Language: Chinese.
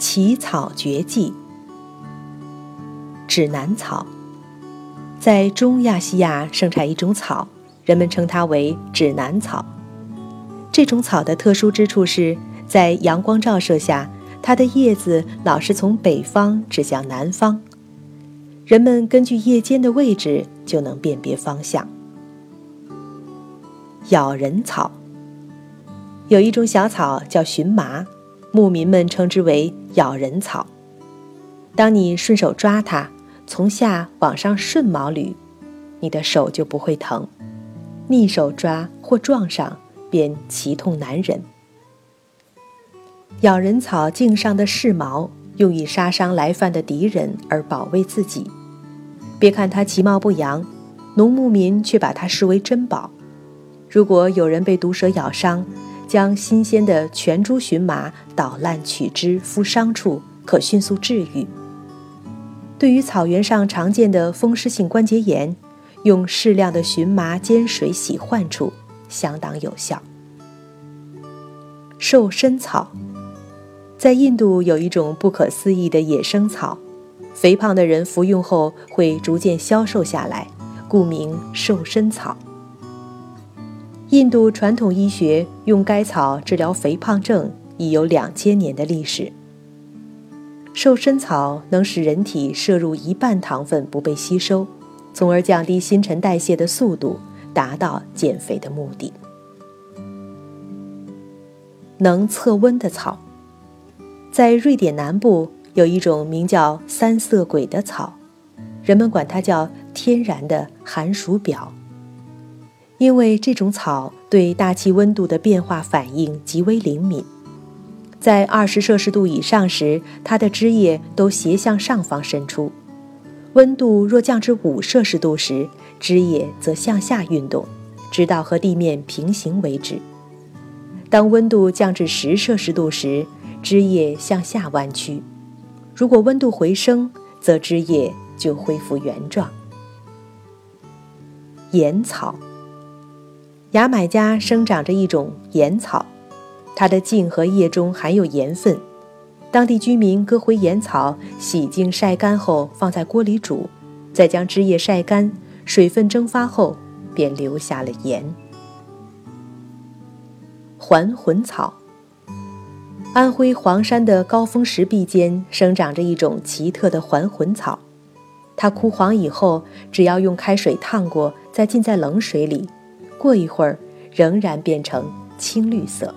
奇草绝技。指南草，在中亚细亚盛产一种草，人们称它为指南草。这种草的特殊之处是在阳光照射下，它的叶子老是从北方指向南方，人们根据叶尖的位置就能辨别方向。咬人草，有一种小草叫荨麻，牧民们称之为咬人草。当你顺手抓它，从下往上顺毛捋，你的手就不会疼；逆手抓或撞上，便奇痛难忍。咬人草茎上的饰毛，用以杀伤来犯的敌人而保卫自己。别看它其貌不扬，农牧民却把它视为珍宝。如果有人被毒蛇咬伤，将新鲜的全株荨麻捣烂取汁敷伤处，可迅速治愈。对于草原上常见的风湿性关节炎，用适量的荨麻煎水洗患处，相当有效。瘦身草，在印度有一种不可思议的野生草，肥胖的人服用后会逐渐消瘦下来，故名瘦身草。印度传统医学用该草治疗肥胖症已有两千年的历史。瘦身草能使人体摄入一半糖分不被吸收，从而降低新陈代谢的速度，达到减肥的目的。能测温的草，在瑞典南部有一种名叫三色鬼的草，人们管它叫天然的寒暑表。因为这种草对大气温度的变化反应极为灵敏，在二十摄氏度以上时，它的枝叶都斜向上方伸出；温度若降至五摄氏度时，枝叶则向下运动，直到和地面平行为止。当温度降至十摄氏度时，枝叶向下弯曲；如果温度回升，则枝叶就恢复原状。盐草。牙买加生长着一种盐草，它的茎和叶中含有盐分。当地居民割回盐草，洗净晒干后放在锅里煮，再将枝叶晒干，水分蒸发后便留下了盐。还魂草，安徽黄山的高峰石壁间生长着一种奇特的还魂草，它枯黄以后，只要用开水烫过，再浸在冷水里。过一会儿，仍然变成青绿色。